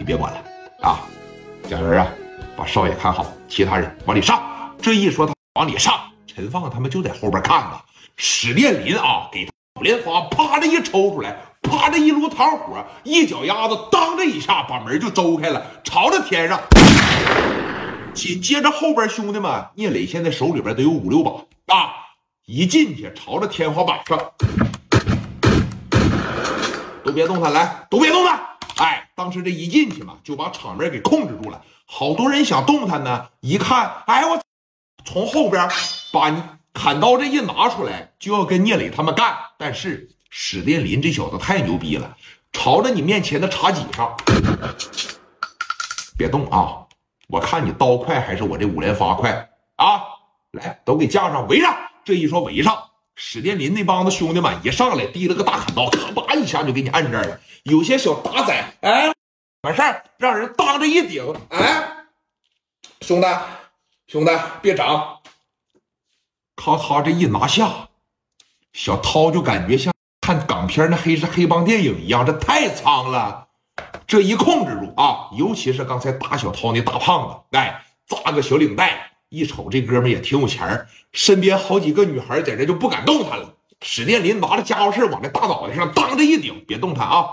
你别管了啊！蒋元啊，把少爷看好，其他人往里上。这一说他往里上，陈放他们就在后边看呢。史殿林啊，给五连发，啪的一抽出来，啪的一炉膛火，一脚丫子，当的一下把门就周开了，朝着天上。紧接着后边兄弟们，聂磊现在手里边得有五六把啊，一进去朝着天花板上，都别动弹，来，都别动弹。哎，当时这一进去嘛，就把场面给控制住了。好多人想动弹呢，一看，哎我，从后边把你砍刀这一拿出来，就要跟聂磊他们干。但是史殿林这小子太牛逼了，朝着你面前的茶几上，别动啊！我看你刀快还是我这五连发快啊！来，都给架上，围上。这一说围上。史殿林那帮子兄弟们一上来，提了个大砍刀，咔吧一下就给你按这儿了。有些小打仔，哎，完事儿让人当着一顶，哎，兄弟，兄弟别长，咔咔这一拿下，小涛就感觉像看港片那黑是黑帮电影一样，这太苍了。这一控制住啊，尤其是刚才打小涛那大胖子，哎，扎个小领带。一瞅这哥们也挺有钱，身边好几个女孩在这就不敢动弹了。史殿林拿着家伙事往这大脑袋上当着一顶，别动弹啊！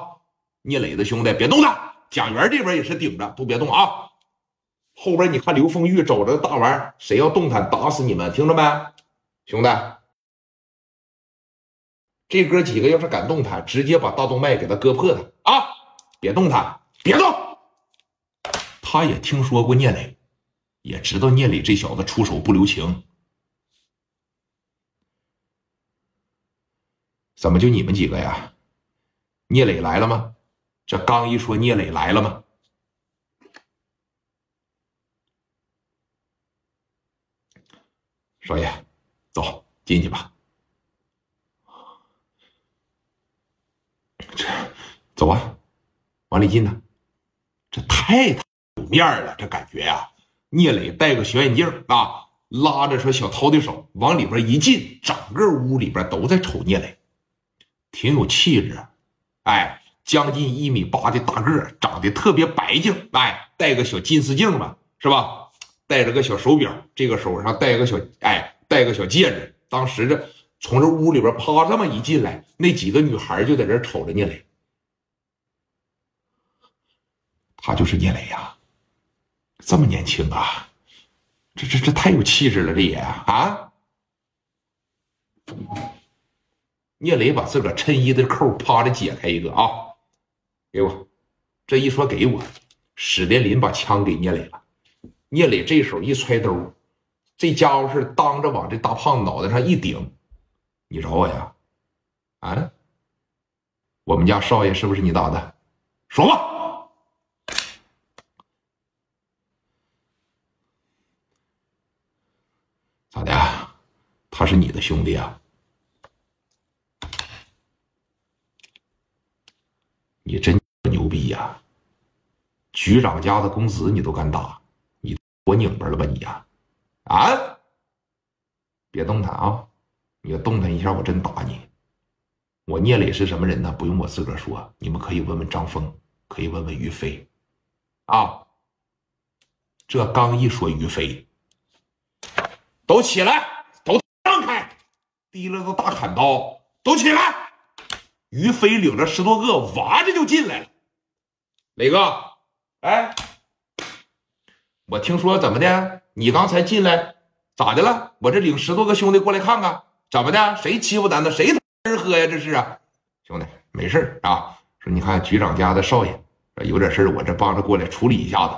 聂磊的兄弟别动弹，蒋元这边也是顶着，都别动啊！后边你看刘凤玉走着大玩谁要动弹打死你们，听着没？兄弟，这哥几个要是敢动弹，直接把大动脉给他割破他啊！别动弹，别动！他也听说过聂磊。也知道聂磊这小子出手不留情，怎么就你们几个呀？聂磊来了吗？这刚一说聂磊来了吗？少爷，走进去吧。这走啊，往里进呢。这太有面了，这感觉呀。聂磊戴个小眼镜啊，拉着说小涛的手往里边一进，整个屋里边都在瞅聂磊，挺有气质。哎，将近一米八的大个，长得特别白净。哎，戴个小金丝镜吧，是吧？戴着个小手表，这个手上戴个小哎，戴个小戒指。当时这从这屋里边啪这么一进来，那几个女孩就在这瞅着聂磊，他就是聂磊呀。这么年轻啊，这这这太有气质了，这也啊！聂磊把自个衬衣的扣啪的解开一个啊，给我。这一说给我，史殿林把枪给聂磊了。聂磊这手一揣兜，这家伙是当着往这大胖脑袋上一顶。你找我呀？啊？我们家少爷是不是你打的？说吧。咋的？他是你的兄弟啊？你真牛逼呀！局长家的公子你都敢打，你我拧巴了吧你呀？啊！别动弹啊！你要动弹一下，我真打你！我聂磊是什么人呢？不用我自个儿说，你们可以问问张峰，可以问问于飞。啊！这刚一说于飞。都起来，提了个大砍刀，都起来！于飞领着十多个娃子就进来了。磊哥，哎，我听说怎么的？你刚才进来咋的了？我这领十多个兄弟过来看看，怎么的？谁欺负咱呢？谁吃喝呀？这是啊，兄弟，没事啊。说你看局长家的少爷有点事我这帮着过来处理一下子。